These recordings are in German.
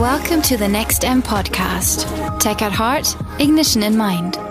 Welcome to the Next M podcast. Tech at heart, ignition in mind.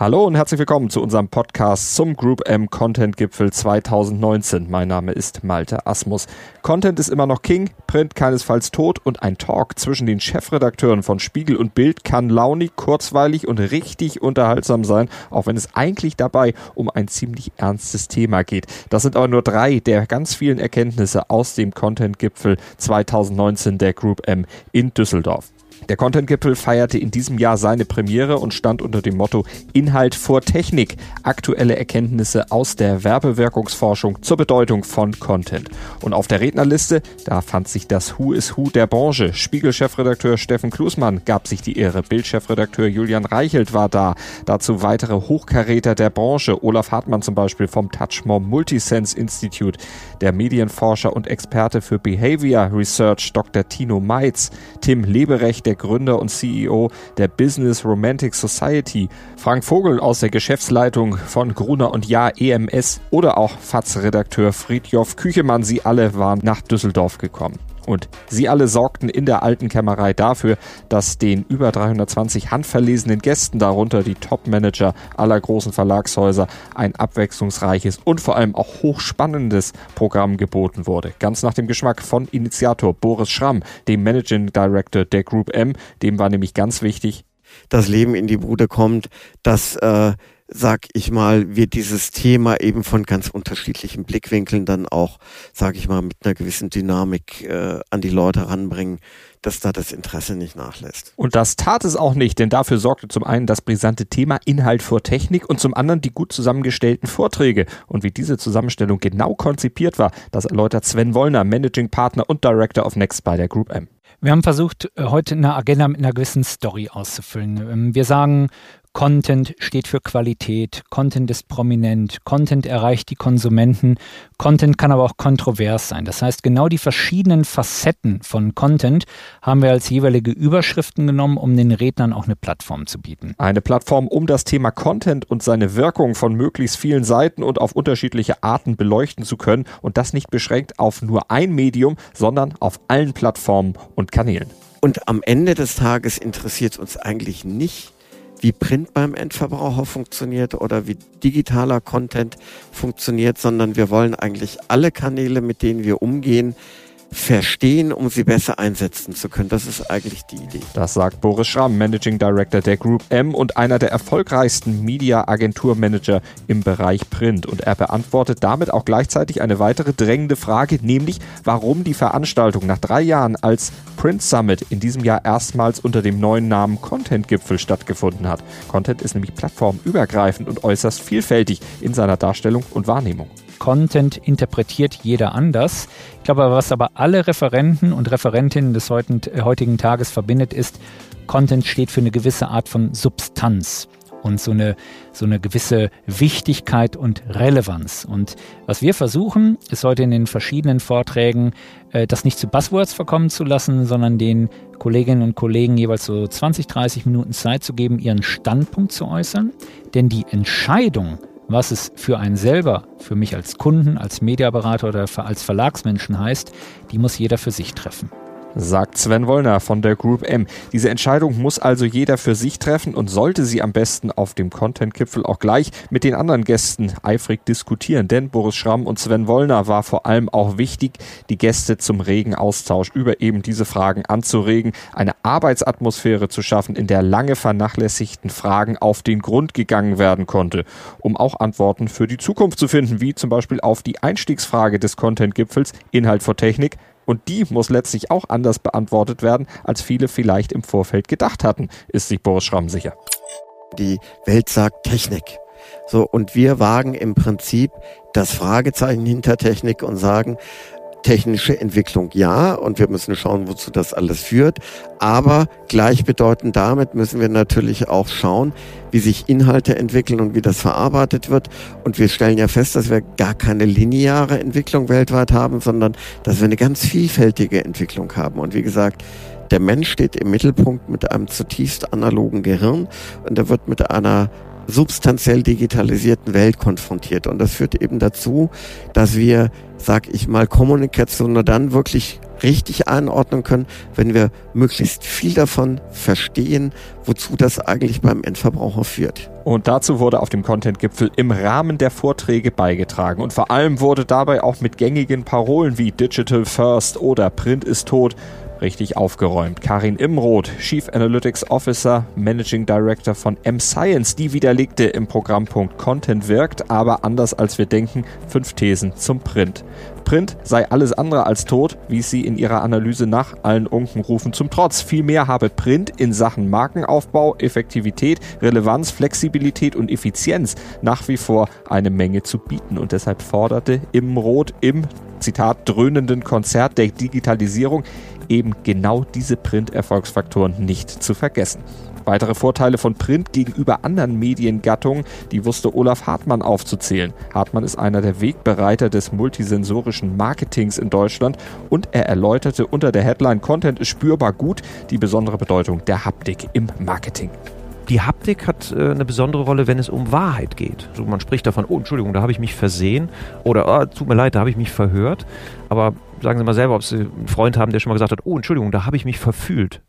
Hallo und herzlich willkommen zu unserem Podcast zum Group M Content Gipfel 2019. Mein Name ist Malte Asmus. Content ist immer noch King, Print keinesfalls tot und ein Talk zwischen den Chefredakteuren von Spiegel und Bild kann launig, kurzweilig und richtig unterhaltsam sein, auch wenn es eigentlich dabei um ein ziemlich ernstes Thema geht. Das sind aber nur drei der ganz vielen Erkenntnisse aus dem Content Gipfel 2019 der Group M in Düsseldorf. Der Content-Gipfel feierte in diesem Jahr seine Premiere und stand unter dem Motto Inhalt vor Technik. Aktuelle Erkenntnisse aus der Werbewirkungsforschung zur Bedeutung von Content. Und auf der Rednerliste, da fand sich das Who is Who der Branche. Spiegel-Chefredakteur Steffen Klusmann gab sich die Ehre. Bild-Chefredakteur Julian Reichelt war da. Dazu weitere Hochkaräter der Branche. Olaf Hartmann zum Beispiel vom Touchmom Multisense Institute. Der Medienforscher und Experte für Behavior Research Dr. Tino Meitz. Tim Leberecht, der Gründer und CEO der Business Romantic Society, Frank Vogel aus der Geschäftsleitung von Gruner und Jahr EMS oder auch FATS-Redakteur Friedjof Küchemann. Sie alle waren nach Düsseldorf gekommen. Und sie alle sorgten in der alten Kämmerei dafür, dass den über 320 handverlesenen Gästen, darunter die Top-Manager aller großen Verlagshäuser, ein abwechslungsreiches und vor allem auch hochspannendes Programm geboten wurde. Ganz nach dem Geschmack von Initiator Boris Schramm, dem Managing Director der Group M. Dem war nämlich ganz wichtig, das Leben in die Bude kommt, dass äh, sag ich mal, wir dieses Thema eben von ganz unterschiedlichen Blickwinkeln dann auch, sag ich mal, mit einer gewissen Dynamik äh, an die Leute ranbringen, dass da das Interesse nicht nachlässt. Und das tat es auch nicht, denn dafür sorgte zum einen das brisante Thema Inhalt vor Technik und zum anderen die gut zusammengestellten Vorträge. Und wie diese Zusammenstellung genau konzipiert war, das erläutert Sven Wollner, Managing Partner und Director of Next bei der Group M. Wir haben versucht, äh, heute eine Agenda mit einer gewissen Story auszufüllen. Ähm, wir sagen, Content steht für Qualität, Content ist prominent, Content erreicht die Konsumenten, Content kann aber auch kontrovers sein. Das heißt, genau die verschiedenen Facetten von Content haben wir als jeweilige Überschriften genommen, um den Rednern auch eine Plattform zu bieten. Eine Plattform, um das Thema Content und seine Wirkung von möglichst vielen Seiten und auf unterschiedliche Arten beleuchten zu können und das nicht beschränkt auf nur ein Medium, sondern auf allen Plattformen und Kanälen. Und am Ende des Tages interessiert uns eigentlich nicht, wie Print beim Endverbraucher funktioniert oder wie digitaler Content funktioniert, sondern wir wollen eigentlich alle Kanäle, mit denen wir umgehen, verstehen, um sie besser einsetzen zu können. Das ist eigentlich die Idee. Das sagt Boris Schramm, Managing Director der Group M und einer der erfolgreichsten Media-Agentur-Manager im Bereich Print. Und er beantwortet damit auch gleichzeitig eine weitere drängende Frage, nämlich warum die Veranstaltung nach drei Jahren als Print Summit in diesem Jahr erstmals unter dem neuen Namen Content-Gipfel stattgefunden hat. Content ist nämlich plattformübergreifend und äußerst vielfältig in seiner Darstellung und Wahrnehmung. Content interpretiert jeder anders. Ich glaube, was aber alle Referenten und Referentinnen des heutigen Tages verbindet, ist, Content steht für eine gewisse Art von Substanz und so eine, so eine gewisse Wichtigkeit und Relevanz. Und was wir versuchen, ist heute in den verschiedenen Vorträgen, äh, das nicht zu Buzzwords verkommen zu lassen, sondern den Kolleginnen und Kollegen jeweils so 20, 30 Minuten Zeit zu geben, ihren Standpunkt zu äußern. Denn die Entscheidung, was es für einen selber, für mich als Kunden, als Mediaberater oder als Verlagsmenschen heißt, die muss jeder für sich treffen sagt Sven Wollner von der Group M. Diese Entscheidung muss also jeder für sich treffen und sollte sie am besten auf dem Content-Gipfel auch gleich mit den anderen Gästen eifrig diskutieren. Denn Boris Schramm und Sven Wollner war vor allem auch wichtig, die Gäste zum regen Austausch über eben diese Fragen anzuregen, eine Arbeitsatmosphäre zu schaffen, in der lange vernachlässigten Fragen auf den Grund gegangen werden konnte, um auch Antworten für die Zukunft zu finden, wie zum Beispiel auf die Einstiegsfrage des Content-Gipfels Inhalt vor Technik, und die muss letztlich auch anders beantwortet werden, als viele vielleicht im Vorfeld gedacht hatten, ist sich Boris Schramm sicher. Die Welt sagt Technik. So, und wir wagen im Prinzip das Fragezeichen hinter Technik und sagen, technische Entwicklung ja und wir müssen schauen, wozu das alles führt. Aber gleichbedeutend damit müssen wir natürlich auch schauen, wie sich Inhalte entwickeln und wie das verarbeitet wird. Und wir stellen ja fest, dass wir gar keine lineare Entwicklung weltweit haben, sondern dass wir eine ganz vielfältige Entwicklung haben. Und wie gesagt, der Mensch steht im Mittelpunkt mit einem zutiefst analogen Gehirn und er wird mit einer substanziell digitalisierten Welt konfrontiert. Und das führt eben dazu, dass wir, sag ich mal, Kommunikation nur dann wirklich richtig einordnen können, wenn wir möglichst viel davon verstehen, wozu das eigentlich beim Endverbraucher führt. Und dazu wurde auf dem Content-Gipfel im Rahmen der Vorträge beigetragen. Und vor allem wurde dabei auch mit gängigen Parolen wie Digital First oder Print ist tot richtig aufgeräumt. Karin Imroth, Chief Analytics Officer, Managing Director von M-Science, die widerlegte im Programmpunkt Content wirkt, aber anders als wir denken, fünf Thesen zum Print. Print sei alles andere als tot, wies sie in ihrer Analyse nach allen Unkenrufen zum Trotz. Vielmehr habe Print in Sachen Markenaufbau, Effektivität, Relevanz, Flexibilität und Effizienz nach wie vor eine Menge zu bieten und deshalb forderte Imroth im Zitat dröhnenden Konzert der Digitalisierung eben genau diese Print-Erfolgsfaktoren nicht zu vergessen. Weitere Vorteile von Print gegenüber anderen Mediengattungen, die wusste Olaf Hartmann aufzuzählen. Hartmann ist einer der Wegbereiter des multisensorischen Marketings in Deutschland und er erläuterte unter der Headline Content ist spürbar gut die besondere Bedeutung der Haptik im Marketing. Die Haptik hat äh, eine besondere Rolle, wenn es um Wahrheit geht. Also man spricht davon, oh Entschuldigung, da habe ich mich versehen oder oh, tut mir leid, da habe ich mich verhört. Aber sagen Sie mal selber, ob Sie einen Freund haben, der schon mal gesagt hat, oh Entschuldigung, da habe ich mich verfühlt.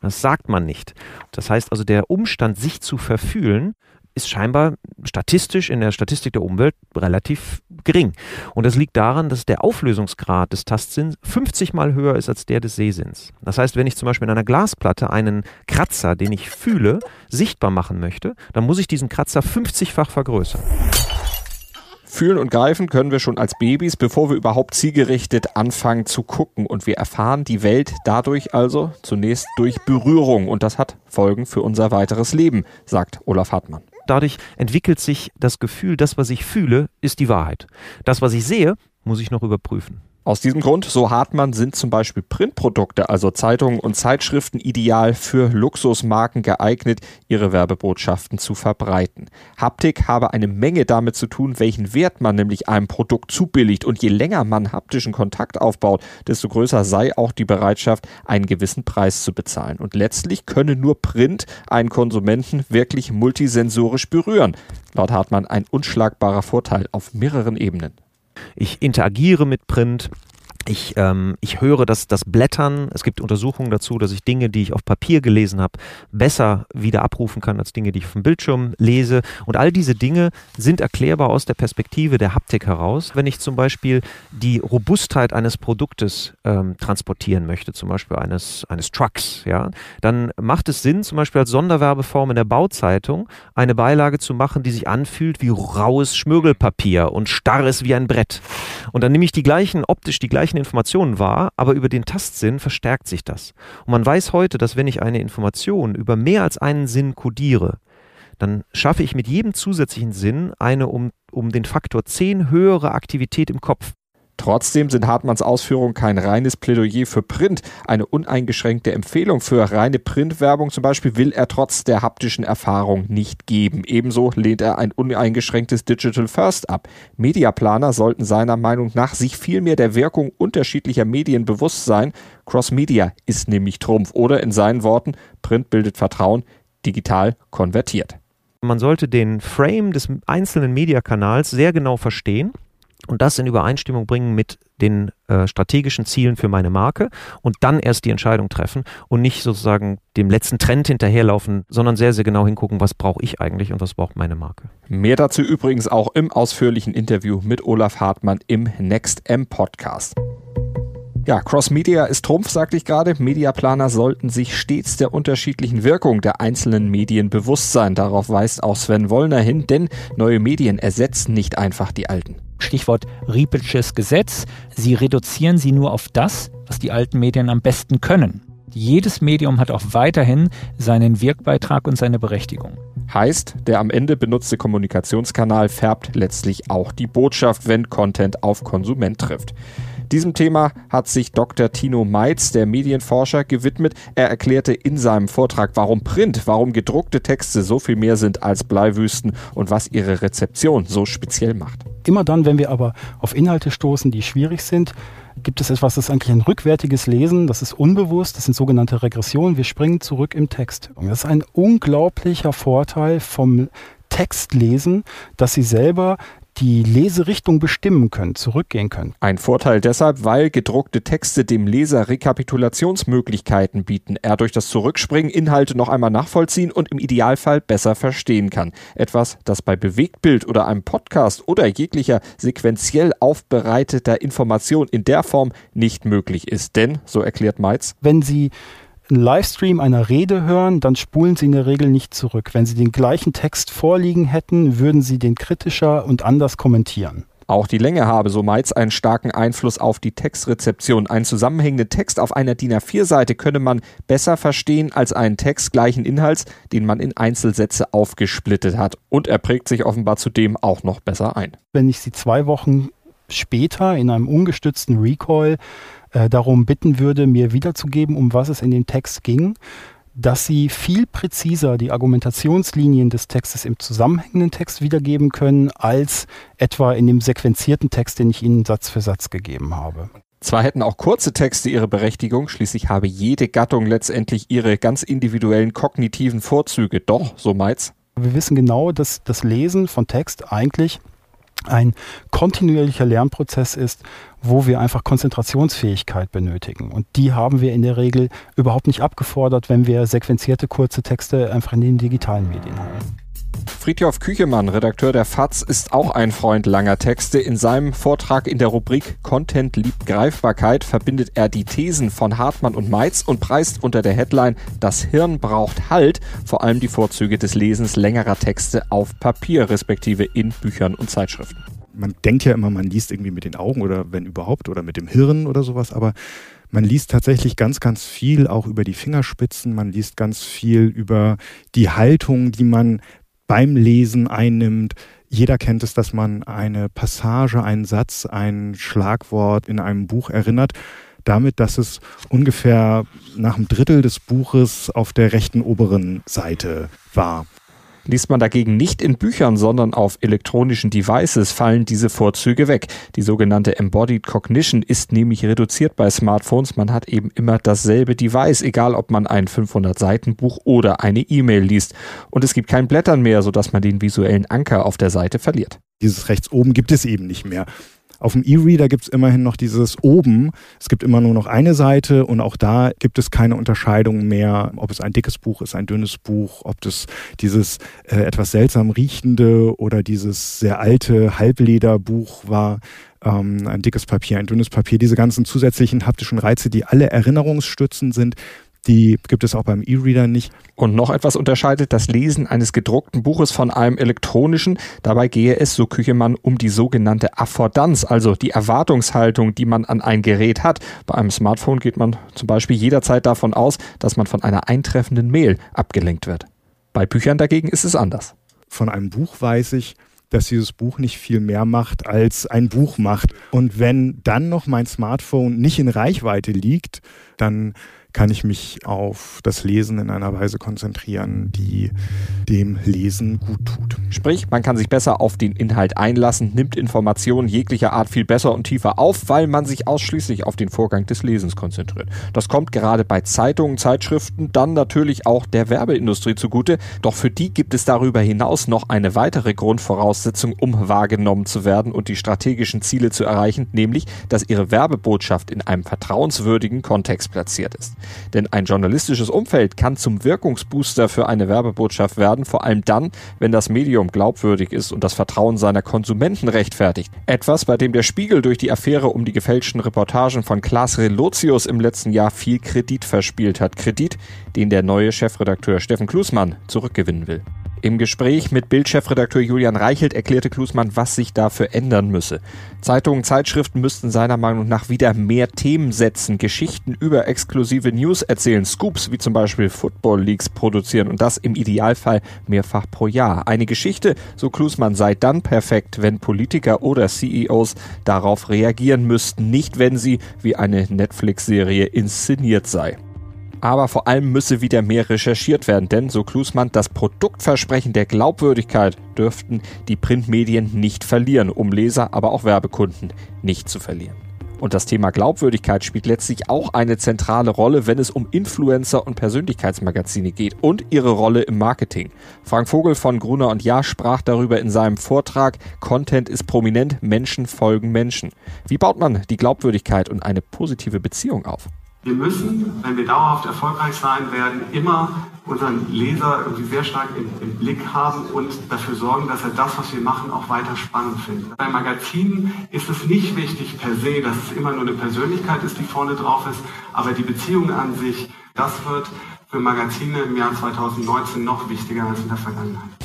Das sagt man nicht. Das heißt also, der Umstand, sich zu verfühlen, ist scheinbar statistisch in der Statistik der Umwelt relativ gering. Und das liegt daran, dass der Auflösungsgrad des Tastsinns 50 mal höher ist als der des Sehsinns. Das heißt, wenn ich zum Beispiel in einer Glasplatte einen Kratzer, den ich fühle, sichtbar machen möchte, dann muss ich diesen Kratzer 50-fach vergrößern. Fühlen und greifen können wir schon als Babys, bevor wir überhaupt zielgerichtet anfangen zu gucken. Und wir erfahren die Welt dadurch also zunächst durch Berührung. Und das hat Folgen für unser weiteres Leben, sagt Olaf Hartmann. Dadurch entwickelt sich das Gefühl, das, was ich fühle, ist die Wahrheit. Das, was ich sehe, muss ich noch überprüfen. Aus diesem Grund, so Hartmann, sind zum Beispiel Printprodukte, also Zeitungen und Zeitschriften, ideal für Luxusmarken geeignet, ihre Werbebotschaften zu verbreiten. Haptik habe eine Menge damit zu tun, welchen Wert man nämlich einem Produkt zubilligt. Und je länger man haptischen Kontakt aufbaut, desto größer sei auch die Bereitschaft, einen gewissen Preis zu bezahlen. Und letztlich könne nur Print einen Konsumenten wirklich multisensorisch berühren. Laut Hartmann ein unschlagbarer Vorteil auf mehreren Ebenen. Ich interagiere mit Print. Ich, ähm, ich höre das, das Blättern. Es gibt Untersuchungen dazu, dass ich Dinge, die ich auf Papier gelesen habe, besser wieder abrufen kann als Dinge, die ich auf dem Bildschirm lese. Und all diese Dinge sind erklärbar aus der Perspektive der Haptik heraus. Wenn ich zum Beispiel die Robustheit eines Produktes ähm, transportieren möchte, zum Beispiel eines, eines Trucks, ja, dann macht es Sinn, zum Beispiel als Sonderwerbeform in der Bauzeitung eine Beilage zu machen, die sich anfühlt wie raues Schmirgelpapier und starr ist wie ein Brett. Und dann nehme ich die gleichen, optisch die gleichen gleichen Informationen wahr, aber über den Tastsinn verstärkt sich das. Und man weiß heute, dass wenn ich eine Information über mehr als einen Sinn kodiere, dann schaffe ich mit jedem zusätzlichen Sinn eine um, um den Faktor 10 höhere Aktivität im Kopf. Trotzdem sind Hartmanns Ausführungen kein reines Plädoyer für Print. Eine uneingeschränkte Empfehlung für reine Printwerbung zum Beispiel will er trotz der haptischen Erfahrung nicht geben. Ebenso lehnt er ein uneingeschränktes Digital First ab. Mediaplaner sollten seiner Meinung nach sich vielmehr der Wirkung unterschiedlicher Medien bewusst sein. Cross-Media ist nämlich Trumpf oder in seinen Worten, Print bildet Vertrauen, digital konvertiert. Man sollte den Frame des einzelnen Mediakanals sehr genau verstehen und das in Übereinstimmung bringen mit den äh, strategischen Zielen für meine Marke und dann erst die Entscheidung treffen und nicht sozusagen dem letzten Trend hinterherlaufen, sondern sehr, sehr genau hingucken, was brauche ich eigentlich und was braucht meine Marke. Mehr dazu übrigens auch im ausführlichen Interview mit Olaf Hartmann im Next M Podcast. Ja, Cross Media ist Trumpf, sagte ich gerade. Mediaplaner sollten sich stets der unterschiedlichen Wirkung der einzelnen Medien bewusst sein. Darauf weist auch Sven Wollner hin, denn neue Medien ersetzen nicht einfach die alten. Stichwort Riepelsches Gesetz. Sie reduzieren sie nur auf das, was die alten Medien am besten können. Jedes Medium hat auch weiterhin seinen Wirkbeitrag und seine Berechtigung. Heißt, der am Ende benutzte Kommunikationskanal färbt letztlich auch die Botschaft, wenn Content auf Konsument trifft. Diesem Thema hat sich Dr. Tino Meitz, der Medienforscher, gewidmet. Er erklärte in seinem Vortrag, warum Print, warum gedruckte Texte so viel mehr sind als Bleiwüsten und was ihre Rezeption so speziell macht. Immer dann, wenn wir aber auf Inhalte stoßen, die schwierig sind, gibt es etwas, das ist eigentlich ein rückwärtiges Lesen, das ist unbewusst, das sind sogenannte Regressionen. Wir springen zurück im Text. Das ist ein unglaublicher Vorteil vom Textlesen, dass Sie selber die Leserichtung bestimmen können, zurückgehen können. Ein Vorteil deshalb, weil gedruckte Texte dem Leser Rekapitulationsmöglichkeiten bieten. Er durch das Zurückspringen Inhalte noch einmal nachvollziehen und im Idealfall besser verstehen kann. Etwas, das bei Bewegtbild oder einem Podcast oder jeglicher sequenziell aufbereiteter Information in der Form nicht möglich ist. Denn, so erklärt Meitz, wenn Sie einen Livestream einer Rede hören, dann spulen Sie in der Regel nicht zurück. Wenn Sie den gleichen Text vorliegen hätten, würden Sie den kritischer und anders kommentieren. Auch die Länge habe, so Meitz, einen starken Einfluss auf die Textrezeption. Einen zusammenhängenden Text auf einer DIN A4-Seite könne man besser verstehen als einen Text gleichen Inhalts, den man in Einzelsätze aufgesplittet hat. Und er prägt sich offenbar zudem auch noch besser ein. Wenn ich Sie zwei Wochen später in einem ungestützten Recall äh, darum bitten würde, mir wiederzugeben, um was es in dem Text ging, dass sie viel präziser die Argumentationslinien des Textes im zusammenhängenden Text wiedergeben können, als etwa in dem sequenzierten Text, den ich Ihnen Satz für Satz gegeben habe. Zwar hätten auch kurze Texte ihre Berechtigung, schließlich habe jede Gattung letztendlich ihre ganz individuellen kognitiven Vorzüge, doch, so Meitz. Wir wissen genau, dass das Lesen von Text eigentlich ein kontinuierlicher Lernprozess ist, wo wir einfach Konzentrationsfähigkeit benötigen. Und die haben wir in der Regel überhaupt nicht abgefordert, wenn wir sequenzierte kurze Texte einfach in den digitalen Medien haben. Friedhof Küchemann, Redakteur der FAZ, ist auch ein Freund langer Texte. In seinem Vortrag in der Rubrik Content liebt Greifbarkeit verbindet er die Thesen von Hartmann und Meitz und preist unter der Headline Das Hirn braucht Halt vor allem die Vorzüge des Lesens längerer Texte auf Papier, respektive in Büchern und Zeitschriften. Man denkt ja immer, man liest irgendwie mit den Augen oder wenn überhaupt oder mit dem Hirn oder sowas, aber man liest tatsächlich ganz, ganz viel auch über die Fingerspitzen, man liest ganz viel über die Haltung, die man beim Lesen einnimmt. Jeder kennt es, dass man eine Passage, einen Satz, ein Schlagwort in einem Buch erinnert, damit, dass es ungefähr nach einem Drittel des Buches auf der rechten oberen Seite war. Liest man dagegen nicht in Büchern, sondern auf elektronischen Devices, fallen diese Vorzüge weg. Die sogenannte Embodied Cognition ist nämlich reduziert bei Smartphones. Man hat eben immer dasselbe Device, egal ob man ein 500-Seiten-Buch oder eine E-Mail liest. Und es gibt kein Blättern mehr, sodass man den visuellen Anker auf der Seite verliert. Dieses rechts oben gibt es eben nicht mehr. Auf dem E-Reader gibt es immerhin noch dieses oben. Es gibt immer nur noch eine Seite und auch da gibt es keine Unterscheidung mehr, ob es ein dickes Buch ist, ein dünnes Buch, ob das dieses äh, etwas seltsam riechende oder dieses sehr alte Halblederbuch war. Ähm, ein dickes Papier, ein dünnes Papier, diese ganzen zusätzlichen haptischen Reize, die alle erinnerungsstützend sind, die gibt es auch beim E-Reader nicht. Und noch etwas unterscheidet das Lesen eines gedruckten Buches von einem elektronischen. Dabei gehe es, so Küchemann, um die sogenannte Affordanz, also die Erwartungshaltung, die man an ein Gerät hat. Bei einem Smartphone geht man zum Beispiel jederzeit davon aus, dass man von einer eintreffenden Mail abgelenkt wird. Bei Büchern dagegen ist es anders. Von einem Buch weiß ich, dass dieses Buch nicht viel mehr macht, als ein Buch macht. Und wenn dann noch mein Smartphone nicht in Reichweite liegt, dann kann ich mich auf das Lesen in einer Weise konzentrieren, die dem Lesen gut tut. Sprich, man kann sich besser auf den Inhalt einlassen, nimmt Informationen jeglicher Art viel besser und tiefer auf, weil man sich ausschließlich auf den Vorgang des Lesens konzentriert. Das kommt gerade bei Zeitungen, Zeitschriften, dann natürlich auch der Werbeindustrie zugute. Doch für die gibt es darüber hinaus noch eine weitere Grundvoraussetzung, um wahrgenommen zu werden und die strategischen Ziele zu erreichen, nämlich, dass ihre Werbebotschaft in einem vertrauenswürdigen Kontext platziert ist. Denn ein journalistisches Umfeld kann zum Wirkungsbooster für eine Werbebotschaft werden, vor allem dann, wenn das Medium glaubwürdig ist und das Vertrauen seiner Konsumenten rechtfertigt. Etwas, bei dem der Spiegel durch die Affäre um die gefälschten Reportagen von Klaas Relotius im letzten Jahr viel Kredit verspielt hat. Kredit, den der neue Chefredakteur Steffen Klusmann zurückgewinnen will. Im Gespräch mit Bildchefredakteur Julian Reichelt erklärte Klusmann, was sich dafür ändern müsse. Zeitungen, Zeitschriften müssten seiner Meinung nach wieder mehr Themen setzen, Geschichten über exklusive News erzählen, Scoops wie zum Beispiel Football Leagues produzieren und das im Idealfall mehrfach pro Jahr. Eine Geschichte, so Klusmann, sei dann perfekt, wenn Politiker oder CEOs darauf reagieren müssten, nicht wenn sie wie eine Netflix-Serie inszeniert sei aber vor allem müsse wieder mehr recherchiert werden, denn, so Klusmann, das Produktversprechen der Glaubwürdigkeit dürften die Printmedien nicht verlieren, um Leser, aber auch Werbekunden nicht zu verlieren. Und das Thema Glaubwürdigkeit spielt letztlich auch eine zentrale Rolle, wenn es um Influencer und Persönlichkeitsmagazine geht und ihre Rolle im Marketing. Frank Vogel von Gruner und Jahr sprach darüber in seinem Vortrag Content ist prominent, Menschen folgen Menschen. Wie baut man die Glaubwürdigkeit und eine positive Beziehung auf? Wir müssen, wenn wir dauerhaft erfolgreich sein werden, immer unseren Leser irgendwie sehr stark im, im, Blick haben und dafür sorgen, dass er das, was wir machen, auch weiter spannend findet. Bei Magazinen ist es nicht wichtig per se, dass es immer nur eine Persönlichkeit ist, die vorne drauf ist, aber die Beziehung an sich, das wird für Magazine im Jahr 2019 noch wichtiger als in der Vergangenheit.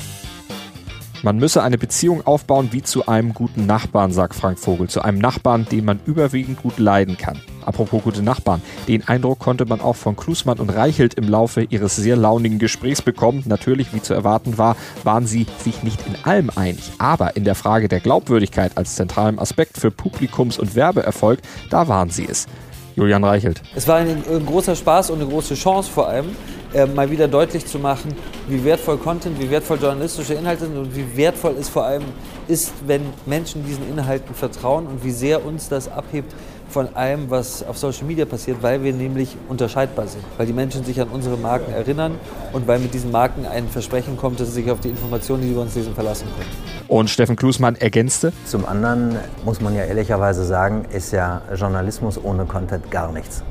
Man müsse eine Beziehung aufbauen wie zu einem guten Nachbarn, sagt Frank Vogel. Zu einem Nachbarn, den man überwiegend gut leiden kann. Apropos gute Nachbarn. Den Eindruck konnte man auch von Klusmann und Reichelt im Laufe ihres sehr launigen Gesprächs bekommen. Natürlich, wie zu erwarten war, waren sie sich nicht in allem einig. Aber in der Frage der Glaubwürdigkeit als zentralem Aspekt für Publikums- und Werbeerfolg, da waren sie es. Julian Reichelt. Es war ein, ein großer Spaß und eine große Chance vor allem, äh, mal wieder deutlich zu machen, wie wertvoll Content, wie wertvoll journalistische Inhalte sind und wie wertvoll es vor allem ist, wenn Menschen diesen Inhalten vertrauen und wie sehr uns das abhebt von allem, was auf Social Media passiert, weil wir nämlich unterscheidbar sind, weil die Menschen sich an unsere Marken erinnern und weil mit diesen Marken ein Versprechen kommt, dass sie sich auf die Informationen, die sie uns lesen, verlassen können. Und Steffen Klusmann ergänzte. Zum anderen muss man ja ehrlicherweise sagen, ist ja Journalismus ohne Content gar nichts.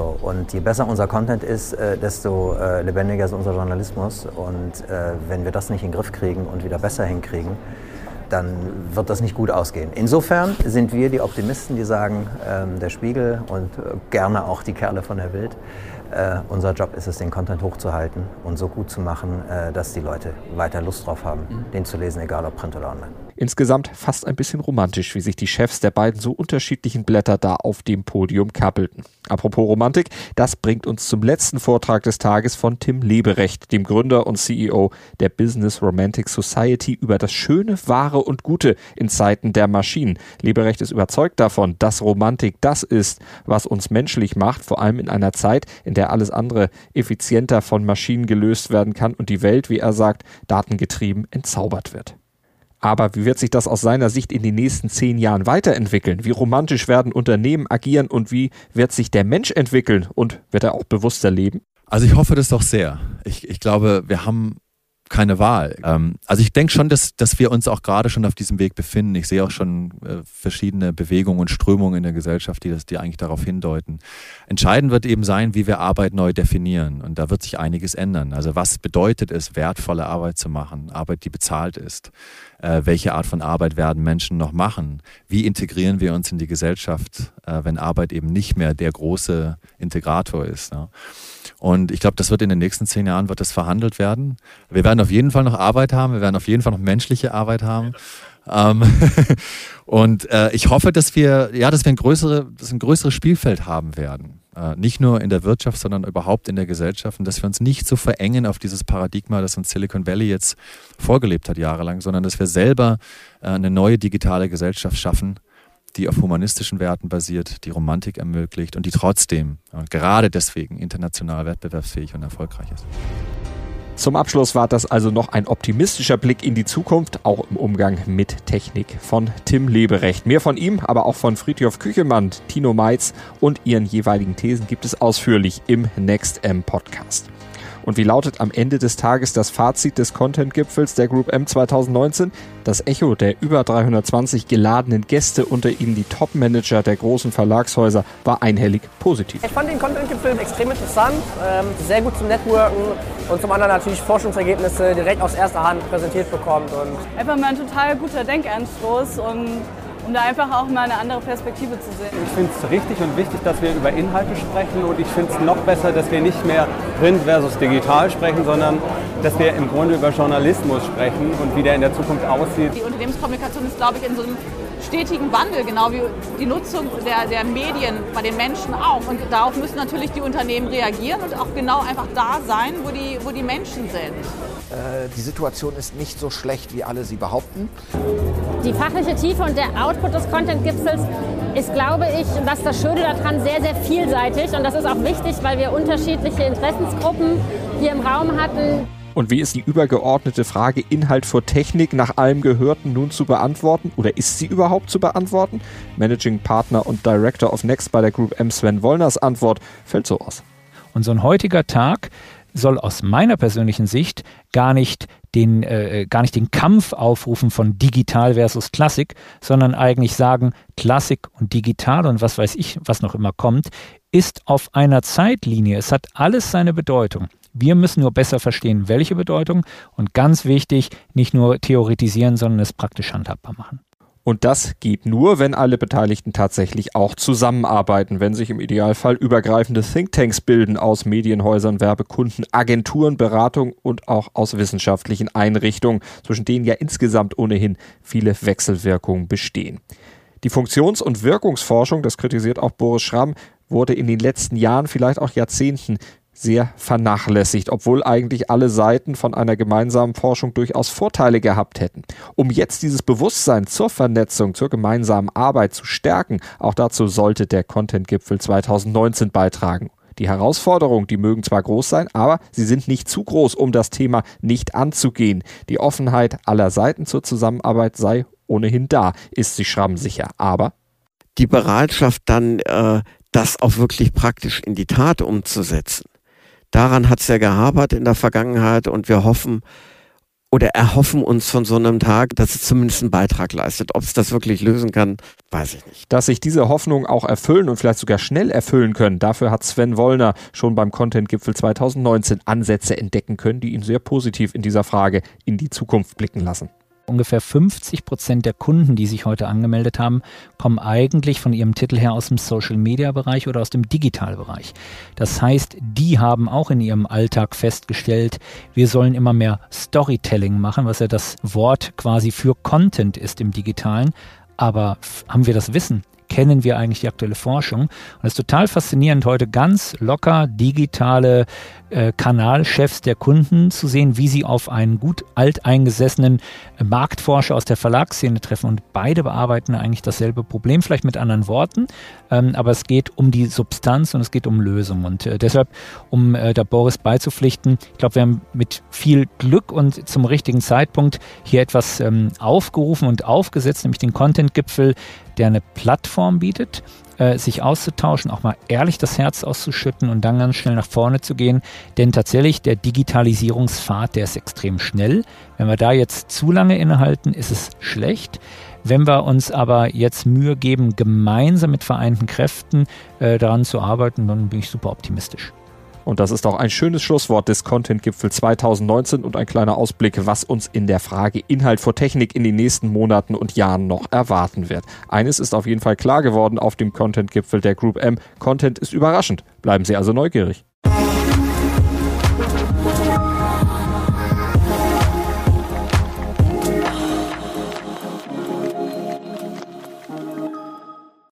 So, und je besser unser Content ist, äh, desto äh, lebendiger ist unser Journalismus. Und äh, wenn wir das nicht in den Griff kriegen und wieder besser hinkriegen, dann wird das nicht gut ausgehen. Insofern sind wir die Optimisten, die sagen, ähm, der Spiegel und gerne auch die Kerle von der Bild, äh, unser Job ist es, den Content hochzuhalten und so gut zu machen, dass die Leute weiter Lust drauf haben, mhm. den zu lesen, egal ob Print oder online. Insgesamt fast ein bisschen romantisch, wie sich die Chefs der beiden so unterschiedlichen Blätter da auf dem Podium kappelten. Apropos Romantik, das bringt uns zum letzten Vortrag des Tages von Tim Leberecht, dem Gründer und CEO der Business Romantic Society über das Schöne, Wahre und Gute in Zeiten der Maschinen. Leberecht ist überzeugt davon, dass Romantik das ist, was uns menschlich macht, vor allem in einer Zeit, in der alles andere effizienter von Maschinen gelöst werden kann und die Welt, wie er sagt, datengetrieben entzaubert wird. Aber wie wird sich das aus seiner Sicht in den nächsten zehn Jahren weiterentwickeln? Wie romantisch werden Unternehmen agieren und wie wird sich der Mensch entwickeln und wird er auch bewusster leben? Also ich hoffe das doch sehr. Ich, ich glaube, wir haben keine Wahl. Ähm, also ich denke schon, dass, dass wir uns auch gerade schon auf diesem Weg befinden. Ich sehe auch schon äh, verschiedene Bewegungen und Strömungen in der Gesellschaft, die, das, die eigentlich darauf hindeuten. Entscheidend wird eben sein, wie wir Arbeit neu definieren. Und da wird sich einiges ändern. Also was bedeutet es, wertvolle Arbeit zu machen? Arbeit, die bezahlt ist. Äh, welche Art von Arbeit werden Menschen noch machen? Wie integrieren wir uns in die Gesellschaft, äh, wenn Arbeit eben nicht mehr der große Integrator ist? Ne? Und ich glaube, das wird in den nächsten zehn Jahren wird das verhandelt werden. Wir werden auf jeden Fall noch Arbeit haben, wir werden auf jeden Fall noch menschliche Arbeit haben. Ähm, und äh, ich hoffe, dass wir, ja, dass wir ein, größere, dass ein größeres Spielfeld haben werden. Äh, nicht nur in der Wirtschaft, sondern überhaupt in der Gesellschaft. Und dass wir uns nicht so verengen auf dieses Paradigma, das uns Silicon Valley jetzt vorgelebt hat jahrelang, sondern dass wir selber äh, eine neue digitale Gesellschaft schaffen, die auf humanistischen Werten basiert, die Romantik ermöglicht und die trotzdem gerade deswegen international wettbewerbsfähig und erfolgreich ist. Zum Abschluss war das also noch ein optimistischer Blick in die Zukunft, auch im Umgang mit Technik von Tim Leberecht. Mehr von ihm, aber auch von Friedhof Küchemann, Tino Meitz und ihren jeweiligen Thesen gibt es ausführlich im Next M Podcast. Und wie lautet am Ende des Tages das Fazit des Content-Gipfels der Group M 2019? Das Echo der über 320 geladenen Gäste, unter ihnen die Top-Manager der großen Verlagshäuser, war einhellig positiv. Ich fand den Content-Gipfel extrem interessant, ähm, sehr gut zum Networken und zum anderen natürlich Forschungsergebnisse direkt aus erster Hand präsentiert bekommt. Und Einfach mal ein total guter Denkanstoß und um da einfach auch mal eine andere Perspektive zu sehen. Ich finde es richtig und wichtig, dass wir über Inhalte sprechen und ich finde es noch besser, dass wir nicht mehr Print versus digital sprechen, sondern dass wir im Grunde über Journalismus sprechen und wie der in der Zukunft aussieht. Die Unternehmenskommunikation ist, glaube ich, in so einem stetigen Wandel, genau wie die Nutzung der, der Medien bei den Menschen auch. Und darauf müssen natürlich die Unternehmen reagieren und auch genau einfach da sein, wo die, wo die Menschen sind. Äh, die Situation ist nicht so schlecht, wie alle sie behaupten. Die fachliche Tiefe und der Output des Content-Gipfels ist, glaube ich, ist das Schöne daran, sehr, sehr vielseitig. Und das ist auch wichtig, weil wir unterschiedliche Interessensgruppen hier im Raum hatten. Und wie ist die übergeordnete Frage Inhalt vor Technik nach allem Gehörten nun zu beantworten? Oder ist sie überhaupt zu beantworten? Managing Partner und Director of Next bei der Group M Sven Wollners Antwort fällt so aus. Und so ein heutiger Tag soll aus meiner persönlichen Sicht gar nicht den, äh, gar nicht den Kampf aufrufen von digital versus Klassik, sondern eigentlich sagen, Klassik und digital und was weiß ich, was noch immer kommt, ist auf einer Zeitlinie. Es hat alles seine Bedeutung. Wir müssen nur besser verstehen, welche Bedeutung und ganz wichtig, nicht nur theoretisieren, sondern es praktisch handhabbar machen. Und das geht nur, wenn alle Beteiligten tatsächlich auch zusammenarbeiten, wenn sich im Idealfall übergreifende Thinktanks bilden aus Medienhäusern, Werbekunden, Agenturen, Beratung und auch aus wissenschaftlichen Einrichtungen, zwischen denen ja insgesamt ohnehin viele Wechselwirkungen bestehen. Die Funktions- und Wirkungsforschung, das kritisiert auch Boris Schramm, wurde in den letzten Jahren, vielleicht auch Jahrzehnten sehr vernachlässigt, obwohl eigentlich alle Seiten von einer gemeinsamen Forschung durchaus Vorteile gehabt hätten. Um jetzt dieses Bewusstsein zur Vernetzung, zur gemeinsamen Arbeit zu stärken, auch dazu sollte der Content-Gipfel 2019 beitragen. Die Herausforderungen, die mögen zwar groß sein, aber sie sind nicht zu groß, um das Thema nicht anzugehen. Die Offenheit aller Seiten zur Zusammenarbeit sei ohnehin da, ist sich Schramm sicher. Aber die Bereitschaft dann, äh, das auch wirklich praktisch in die Tat umzusetzen daran hat es ja gehapert in der Vergangenheit und wir hoffen oder erhoffen uns von so einem Tag, dass es zumindest einen Beitrag leistet. Ob es das wirklich lösen kann, weiß ich nicht. Dass sich diese Hoffnungen auch erfüllen und vielleicht sogar schnell erfüllen können, dafür hat Sven Wollner schon beim Content-Gipfel 2019 Ansätze entdecken können, die ihn sehr positiv in dieser Frage in die Zukunft blicken lassen ungefähr 50 Prozent der Kunden, die sich heute angemeldet haben, kommen eigentlich von ihrem Titel her aus dem Social-Media-Bereich oder aus dem Digital-Bereich. Das heißt, die haben auch in ihrem Alltag festgestellt, wir sollen immer mehr Storytelling machen, was ja das Wort quasi für Content ist im Digitalen. Aber haben wir das Wissen? Kennen wir eigentlich die aktuelle Forschung. Und es ist total faszinierend, heute ganz locker digitale äh, Kanalchefs der Kunden zu sehen, wie sie auf einen gut alteingesessenen äh, Marktforscher aus der Verlagsszene treffen. Und beide bearbeiten eigentlich dasselbe Problem, vielleicht mit anderen Worten. Ähm, aber es geht um die Substanz und es geht um Lösung. Und äh, deshalb, um äh, da Boris beizupflichten, ich glaube, wir haben mit viel Glück und zum richtigen Zeitpunkt hier etwas ähm, aufgerufen und aufgesetzt, nämlich den Content-Gipfel, der eine Plattform bietet, äh, sich auszutauschen, auch mal ehrlich das Herz auszuschütten und dann ganz schnell nach vorne zu gehen. Denn tatsächlich, der Digitalisierungspfad, der ist extrem schnell. Wenn wir da jetzt zu lange innehalten, ist es schlecht. Wenn wir uns aber jetzt Mühe geben, gemeinsam mit vereinten Kräften äh, daran zu arbeiten, dann bin ich super optimistisch. Und das ist auch ein schönes Schlusswort des Content-Gipfel 2019 und ein kleiner Ausblick, was uns in der Frage Inhalt vor Technik in den nächsten Monaten und Jahren noch erwarten wird. Eines ist auf jeden Fall klar geworden auf dem Content-Gipfel der Group M. Content ist überraschend. Bleiben Sie also neugierig.